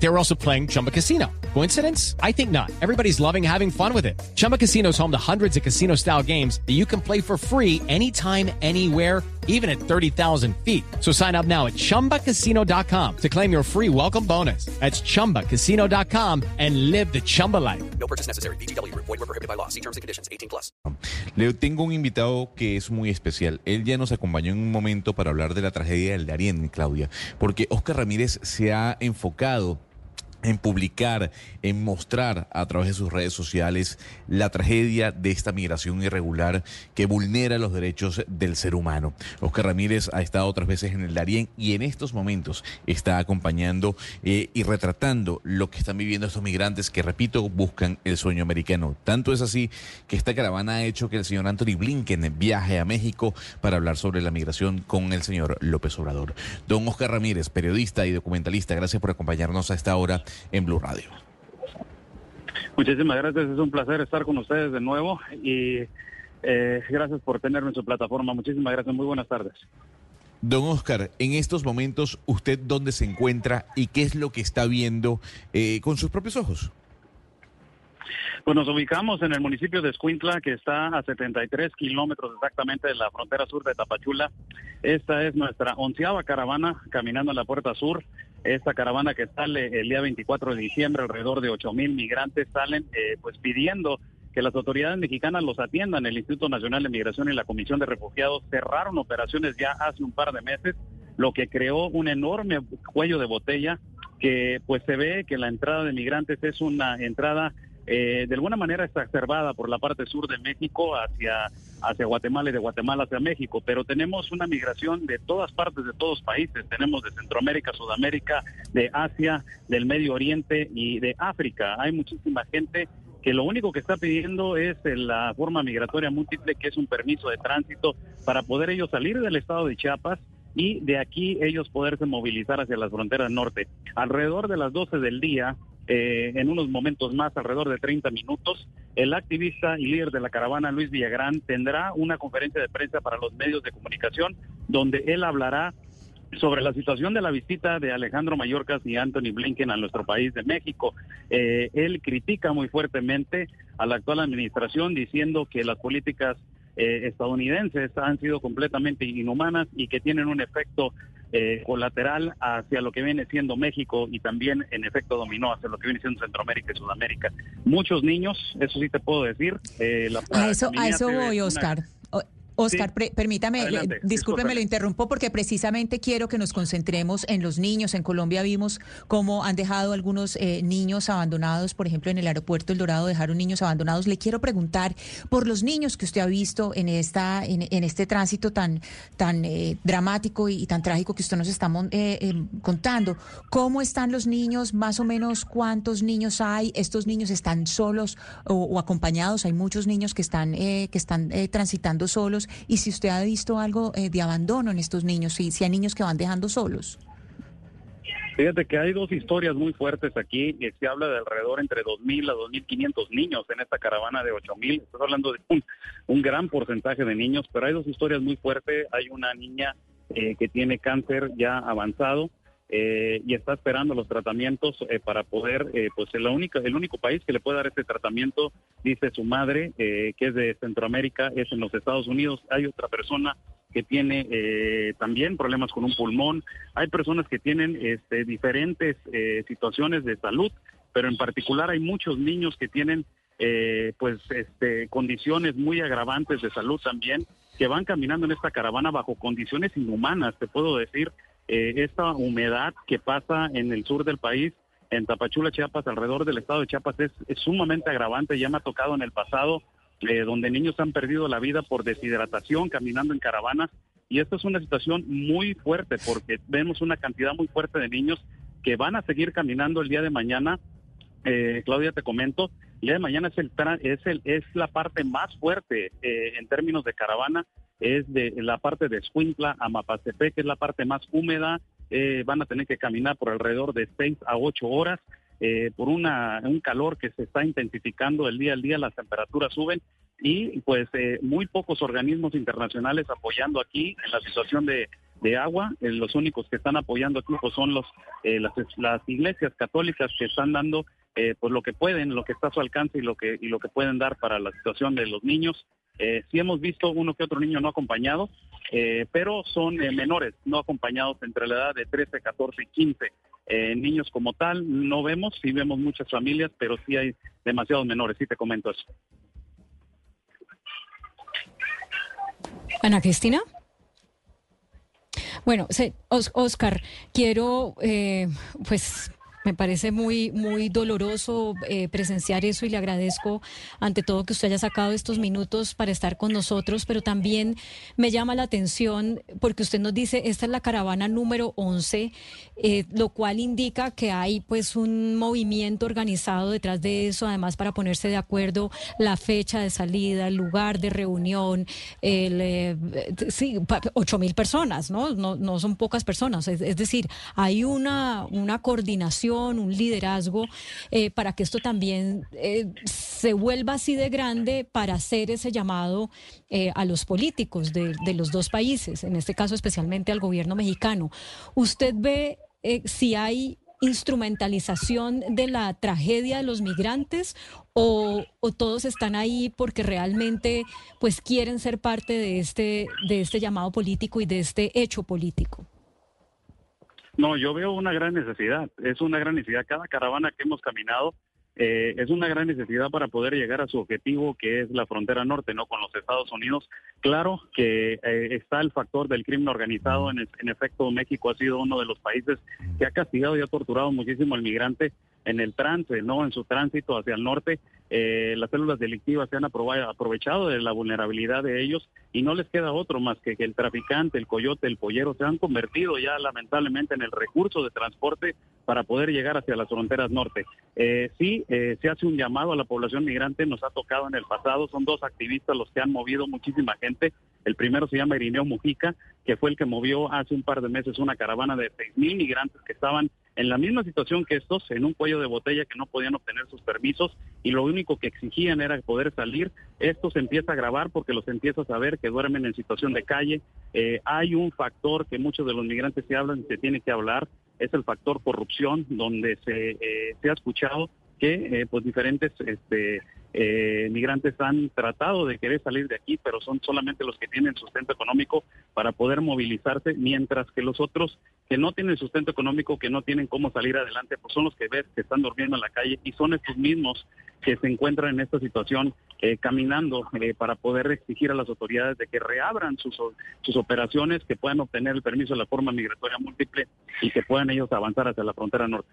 They were also playing Chumba Casino. Coincidence? I think not. Everybody's loving having fun with it. Chumba Casino is home to hundreds of casino style games that you can play for free anytime, anywhere, even at 30,000 feet. So sign up now at chumbacasino.com to claim your free welcome bonus. That's chumbacasino.com and live the Chumba life. No purchase necessary. BGW. Void were prohibited by law. See terms and conditions. 18 plus. Le tengo un invitado que es muy especial. Él ya nos acompañó en un momento para hablar de la tragedia del Darién, Claudia, porque Oscar Ramírez se ha enfocado en publicar, en mostrar a través de sus redes sociales la tragedia de esta migración irregular que vulnera los derechos del ser humano. Oscar Ramírez ha estado otras veces en el Darién y en estos momentos está acompañando eh, y retratando lo que están viviendo estos migrantes que, repito, buscan el sueño americano. Tanto es así que esta caravana ha hecho que el señor Anthony Blinken viaje a México para hablar sobre la migración con el señor López Obrador. Don Oscar Ramírez, periodista y documentalista, gracias por acompañarnos a esta hora en Blue Radio. Muchísimas gracias, es un placer estar con ustedes de nuevo y eh, gracias por tenerme en su plataforma. Muchísimas gracias, muy buenas tardes. Don Oscar, en estos momentos, ¿usted dónde se encuentra y qué es lo que está viendo eh, con sus propios ojos? Pues nos ubicamos en el municipio de Escuintla, que está a 73 kilómetros exactamente de la frontera sur de Tapachula. Esta es nuestra onceava caravana caminando en la puerta sur. Esta caravana que sale el día 24 de diciembre, alrededor de 8 mil migrantes salen eh, pues pidiendo que las autoridades mexicanas los atiendan. El Instituto Nacional de Migración y la Comisión de Refugiados cerraron operaciones ya hace un par de meses, lo que creó un enorme cuello de botella que pues se ve que la entrada de migrantes es una entrada eh, de alguna manera exacerbada por la parte sur de México hacia, hacia Guatemala y de Guatemala hacia México, pero tenemos una migración de todas partes, de todos países, tenemos de Centroamérica, Sudamérica, de Asia, del Medio Oriente y de África. Hay muchísima gente que lo único que está pidiendo es la forma migratoria múltiple, que es un permiso de tránsito para poder ellos salir del estado de Chiapas y de aquí ellos poderse movilizar hacia las fronteras norte. Alrededor de las 12 del día, eh, en unos momentos más, alrededor de 30 minutos, el activista y líder de la caravana, Luis Villagrán, tendrá una conferencia de prensa para los medios de comunicación donde él hablará sobre la situación de la visita de Alejandro Mayorkas y Anthony Blinken a nuestro país de México. Eh, él critica muy fuertemente a la actual administración diciendo que las políticas eh, estadounidenses han sido completamente inhumanas y que tienen un efecto eh, colateral hacia lo que viene siendo México y también en efecto dominó hacia lo que viene siendo Centroamérica y Sudamérica. Muchos niños, eso sí te puedo decir. Eh, a eso, a eso voy, Oscar. Oscar, permítame, eh, discúlpeme, lo interrumpo porque precisamente quiero que nos concentremos en los niños. En Colombia vimos cómo han dejado algunos eh, niños abandonados, por ejemplo, en el aeropuerto El Dorado dejaron niños abandonados. Le quiero preguntar por los niños que usted ha visto en esta en, este tránsito tan tan eh, dramático y, tan trágico que usted nos está contando. ¿Cómo están los niños? Más o menos cuántos niños hay. Estos niños están solos o, acompañados. Hay muchos niños que están que están transitando solos y si usted ha visto algo eh, de abandono en estos niños, si, si hay niños que van dejando solos. Fíjate que hay dos historias muy fuertes aquí. Se habla de alrededor entre 2.000 a 2.500 niños en esta caravana de 8.000. Estás hablando de un, gran porcentaje de niños, pero hay dos historias muy fuertes. Hay una niña eh, que tiene cáncer ya avanzado eh, y está esperando los tratamientos eh, para poder, eh, pues el, única, el único país que le puede dar este tratamiento, dice su madre, que es de Centroamérica, es en los Estados Unidos. Hay otra persona que tiene también problemas con un pulmón. Hay personas que tienen este, diferentes situaciones de salud, pero en particular hay muchos niños que tienen pues este, condiciones muy agravantes de salud también, que van caminando en esta caravana bajo condiciones inhumanas, te puedo decir, eh, esta humedad que pasa en el sur del país, en Tapachula, Chiapas, alrededor del estado de Chiapas, es, sumamente agravante. Ya me ha tocado en el pasado, eh, donde niños han perdido la vida por deshidratación caminando en caravanas. Y esta es una situación muy fuerte porque vemos una cantidad muy fuerte de niños que van a seguir caminando el día de mañana. Eh, Claudia, te comento, el día de mañana es, el, es, el, es la parte más fuerte en términos de caravana es de la parte de Escuintla a Mapastepec, que es la parte más húmeda. Eh, van a tener que caminar por alrededor de 6 a 8 horas. Eh, por una, un calor que se está intensificando el día al día, las temperaturas suben y pues muy pocos organismos internacionales apoyando aquí en la situación de, agua. los únicos que están apoyando aquí pues, son los las, las, iglesias católicas que están dando pues lo que pueden, lo que está a su alcance y lo que y lo que pueden dar para la situación de los niños. Eh, sí hemos visto uno que otro niño no acompañado, eh, pero son eh, menores, no acompañados entre la edad de 13, 14 y 15. Eh, niños como tal no vemos, sí vemos muchas familias, pero sí hay demasiados menores, sí te comento eso. Ana Cristina. Bueno, Oscar, quiero pues me parece muy, muy doloroso eh, presenciar eso y le agradezco ante todo que usted haya sacado estos minutos para estar con nosotros, pero también me llama la atención porque usted nos dice, esta es la caravana número 11, eh, lo cual indica que hay pues un movimiento organizado detrás de eso, además para ponerse de acuerdo la fecha de salida, el lugar de reunión, el, eh, sí, ocho mil personas, ¿no? ¿no? No son pocas personas, es decir, hay una, una coordinación un liderazgo, eh, para que esto también eh, se vuelva así de grande para hacer ese llamado eh, a los políticos de, los dos países, en este caso especialmente al gobierno mexicano. ¿Usted ve si hay instrumentalización de la tragedia de los migrantes o, o, todos están ahí porque realmente pues quieren ser parte de este de este llamado político y de este hecho político. No, yo veo una gran necesidad, es una gran necesidad. Cada caravana que hemos caminado eh, es una gran necesidad para poder llegar a su objetivo, que es la frontera norte, no con los Estados Unidos. Claro que eh, está el factor del crimen organizado. En, en, efecto, México ha sido uno de los países que ha castigado y ha torturado muchísimo al migrante en el trance, no en su tránsito hacia el norte. Eh, las células delictivas se han aprovechado de la vulnerabilidad de ellos y no les queda otro más que que el traficante, el coyote, el pollero se han convertido ya lamentablemente en el recurso de transporte para poder llegar hacia las fronteras norte. Eh, sí, eh, se hace un llamado a la población migrante, nos ha tocado en el pasado, son dos activistas los que han movido muchísima gente. El primero se llama Irineo Mujica, que fue el que movió hace un par de meses una caravana de seis mil migrantes que estaban en la misma situación que estos, en un cuello de botella que no podían obtener sus permisos y lo único que exigían era poder salir. Esto se empieza a grabar porque los empieza a saber que duermen en situación de calle. Eh, hay un factor que muchos de los migrantes se hablan y se tiene que hablar, es el factor corrupción, donde se, eh, ha escuchado que eh, pues diferentes este, eh, migrantes han tratado de querer salir de aquí, pero son solamente los que tienen sustento económico para poder movilizarse, mientras que los otros que no tienen sustento económico, que no tienen cómo salir adelante, pues son los que ves que están durmiendo en la calle y son estos mismos que se encuentran en esta situación eh, caminando eh, para poder exigir a las autoridades de que reabran sus, sus operaciones, que puedan obtener el permiso de la forma migratoria múltiple y que puedan ellos avanzar hacia la frontera norte.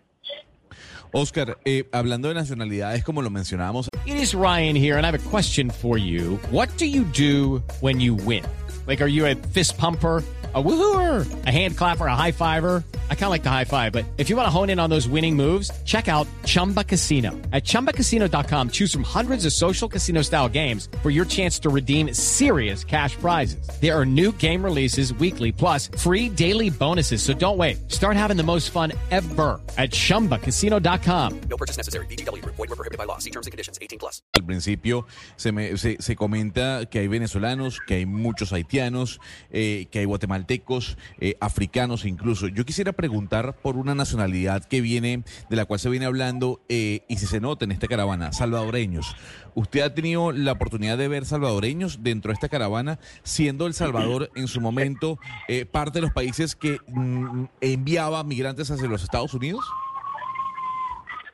Oscar, eh, hablando de nacionalidades, como lo mencionábamos. It is Ryan here, and I have a question for you. What do you do when you win? Like, are you a fist pumper? a woohooer, a hand clapper, a high fiver. I kind of like the high five, but if you want to hone in on those winning moves, check out Chumba Casino. At ChumbaCasino.com, choose from hundreds of social casino style games for your chance to redeem serious cash prizes. There are new game releases weekly, plus free daily bonuses. So don't wait. Start having the most fun ever at ChumbaCasino.com. No purchase necessary. BGW. Void were prohibited by law. See terms and conditions. 18 plus. Al principio se, me, se, se comenta que hay venezolanos, que hay muchos haitianos, eh, que hay guatemaltecos eh, africanos incluso. Yo quisiera preguntar por una nacionalidad que viene, de la cual se viene hablando eh, y si se nota en esta caravana, salvadoreños. ¿Usted ha tenido la oportunidad de ver salvadoreños dentro de esta caravana, siendo El Salvador en su momento eh, parte de los países que mm, enviaba migrantes hacia los Estados Unidos?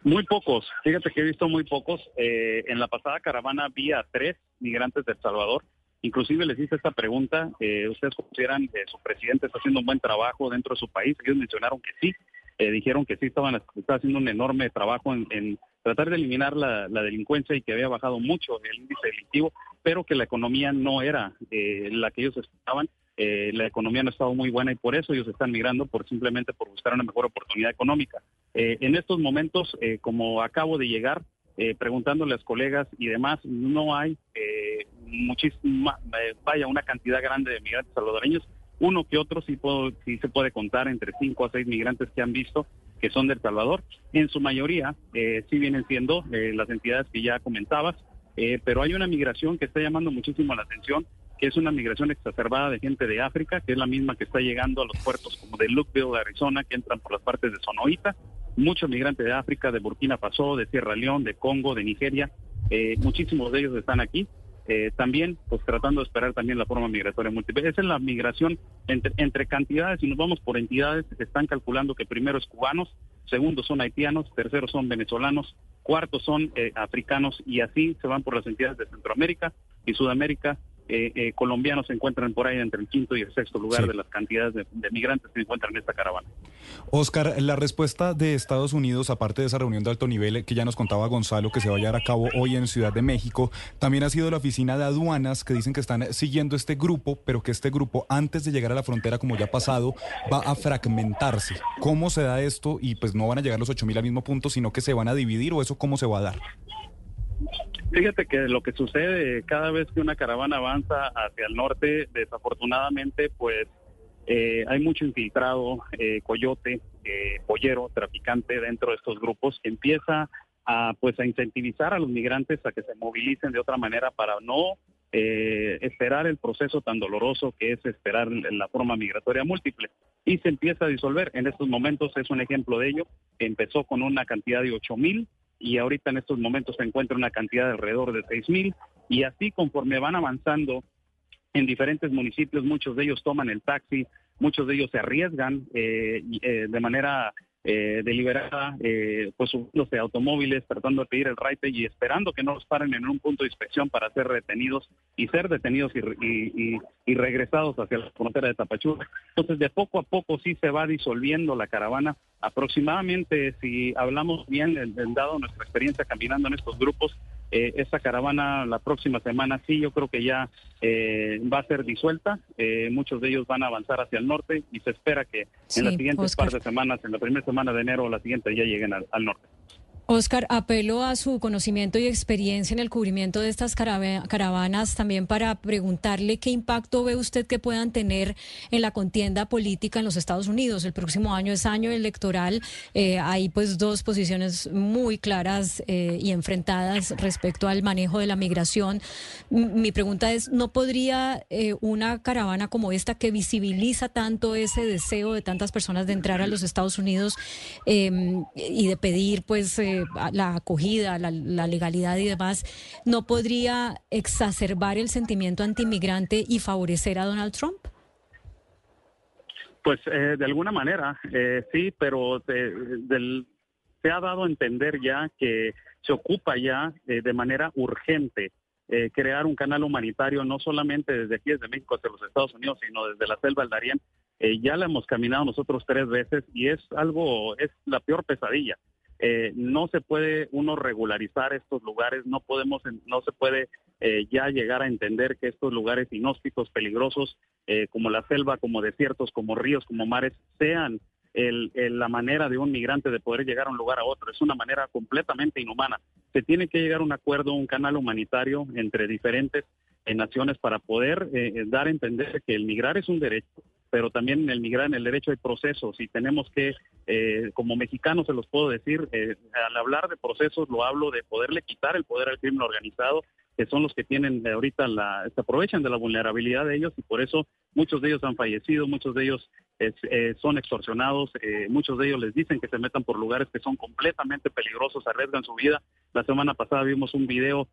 Muy pocos, fíjate que he visto muy pocos. en la pasada caravana había tres migrantes de El Salvador Inclusive les hice esta pregunta, eh, ¿ustedes consideran que su presidente está haciendo un buen trabajo dentro de su país? Ellos mencionaron que sí, eh, dijeron que sí estaban estaba haciendo un enorme trabajo en, tratar de eliminar la, delincuencia y que había bajado mucho el índice delictivo, pero que la economía no era eh, la que ellos esperaban. la economía no estaba muy buena y por eso ellos están migrando, por simplemente por buscar una mejor oportunidad económica. en estos momentos, como acabo de llegar, preguntándole a los colegas y demás, no hay muchísima, eh, vaya, una cantidad grande de migrantes salvadoreños. Uno que otro sí, puedo, se puede contar entre cinco a seis migrantes que han visto que son del Salvador. En su mayoría, eh, sí vienen siendo eh, las entidades que ya comentabas, eh, pero hay una migración que está llamando muchísimo la atención, que es una migración exacerbada de gente de África, que es la misma que está llegando a los puertos como de Lukeville, Arizona, que entran por las partes de Sonoita, muchos migrantes de África, de Burkina Faso, de Sierra León, de Congo, de Nigeria, eh, muchísimos de ellos están aquí. Eh, también, pues tratando de esperar también la forma migratoria múltiple. Esa es la migración entre, entre cantidades, y nos vamos por entidades, están calculando que primero es cubanos, segundo son haitianos, tercero son venezolanos, cuarto son eh, africanos y así se van por las entidades de Centroamérica y Sudamérica eh, eh, colombianos se encuentran por ahí entre el quinto y el sexto lugar de las cantidades de, migrantes que se encuentran en esta caravana. Oscar, la respuesta de Estados Unidos, aparte de esa reunión de alto nivel que ya nos contaba Gonzalo, que se va a llevar a cabo hoy en Ciudad de México, también ha sido la oficina de aduanas que dicen que están siguiendo este grupo, pero que este grupo, antes de llegar a la frontera, como ya ha pasado, va a fragmentarse. ¿Cómo se da esto? Y pues no van a llegar los 8 mil al mismo punto, sino que se van a dividir, o eso cómo se va a dar? Fíjate que lo que sucede cada vez que una caravana avanza hacia el norte, desafortunadamente, pues eh, hay mucho infiltrado, eh, coyote, eh, pollero, traficante dentro de estos grupos que empieza a pues a incentivizar a los migrantes a que se movilicen de otra manera para no esperar el proceso tan doloroso que es esperar la forma migratoria múltiple y se empieza a disolver. En estos momentos es un ejemplo de ello. Empezó con una cantidad de ocho mil y ahorita en estos momentos se encuentra una cantidad de alrededor de seis mil y así conforme van avanzando en diferentes municipios, muchos de ellos toman el taxi, muchos de ellos se arriesgan eh, eh, de manera eh, deliberada, eh, pues subiéndose automóviles, tratando de pedir el raite y esperando que no los paren en un punto de inspección para ser retenidos y ser detenidos y, y, regresados hacia la frontera de Tapachula. Entonces, de poco a poco sí se va disolviendo la caravana. Aproximadamente, si hablamos bien, dado nuestra experiencia caminando en estos grupos, eh, esta caravana la próxima semana sí, yo creo que ya eh, va a ser disuelta. Eh, muchos de ellos van a avanzar hacia el norte y se espera que en las siguientes par de semanas, en la primera semana de enero o la siguiente, ya lleguen al norte. Oscar, apelo a su conocimiento y experiencia en el cubrimiento de estas caravanas también para preguntarle qué impacto ve usted que puedan tener en la contienda política en los Estados Unidos. El próximo año es año electoral. Eh, hay pues dos posiciones muy claras eh, y enfrentadas respecto al manejo de la migración. mi pregunta es, ¿no podría eh, una caravana como esta que visibiliza tanto ese deseo de tantas personas de entrar a los Estados Unidos em, y de pedir pues la acogida, la, legalidad y demás, ¿no podría exacerbar el sentimiento antimigrante y favorecer a Donald Trump? Pues eh, de alguna manera, eh, sí, pero se ha dado a entender ya que se ocupa ya eh, de manera urgente crear un canal humanitario, no solamente desde aquí, desde México hacia los Estados Unidos, sino desde la selva del Darién. ya la hemos caminado nosotros tres veces y es algo, es la peor pesadilla. Eh, no se puede uno regularizar estos lugares, no podemos, no se puede eh, ya llegar a entender que estos lugares inhóspitos, peligrosos, eh, como la selva, como desiertos, como ríos, como mares, sean la manera de un migrante de poder llegar a un lugar a otro. Es una manera completamente inhumana. Se tiene que llegar a un acuerdo, un canal humanitario entre diferentes naciones para poder dar a entender que el migrar es un derecho, pero también en el migrar en el derecho hay procesos y tenemos que, eh, como mexicanos se los puedo decir, eh, al hablar de procesos lo hablo de poderle quitar el poder al crimen organizado, que son los que tienen ahorita la, se aprovechan de la vulnerabilidad de ellos y por eso muchos de ellos han fallecido, muchos de ellos eh, son extorsionados, muchos de ellos les dicen que se metan por lugares que son completamente peligrosos, arriesgan su vida. La semana pasada vimos un video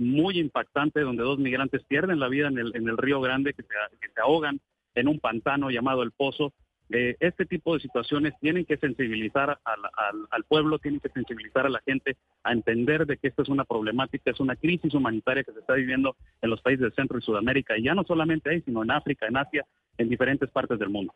muy impactante donde dos migrantes pierden la vida en el, en el río Grande, que se ahogan en un pantano llamado El Pozo. Eh, este tipo de situaciones tienen que sensibilizar al, pueblo, tienen que sensibilizar a la gente a entender de que esto es una problemática, es una crisis humanitaria que se está viviendo en los países del Centro y Sudamérica, y ya no solamente ahí, sino en África, en Asia, en diferentes partes del mundo.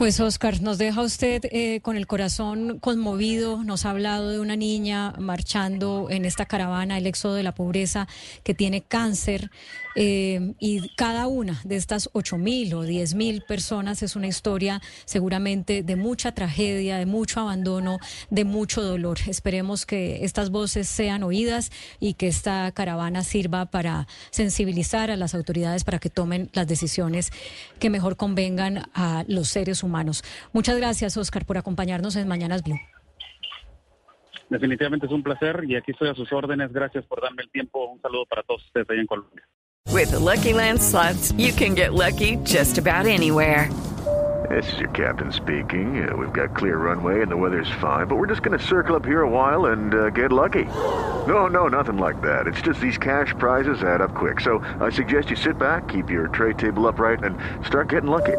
Pues Oscar, nos deja usted eh, con el corazón conmovido, nos ha hablado de una niña marchando en esta caravana, el éxodo de la pobreza, que tiene cáncer, eh, y cada una de estas ocho mil o diez mil personas es una historia seguramente de mucha tragedia, de mucho abandono, de mucho dolor. Esperemos que estas voces sean oídas y que esta caravana sirva para sensibilizar a las autoridades para que tomen las decisiones que mejor convengan a los seres humanos humanos. Muchas gracias, Oscar, por acompañarnos en Mañanas Blue. definitivamente es un placer y aquí estoy a sus órdenes. Gracias por darme el tiempo. Un saludo para todos ustedes ahí en Colombia. With the Lucky Land slots, you can get lucky just about anywhere. This is your captain speaking. Uh, we've got clear runway and the weather's fine, but we're just going to circle up here a while and uh, get lucky. No, no, nothing like that. It's just these cash prizes add up quick. So I suggest you sit back, keep your tray table upright, and start getting lucky.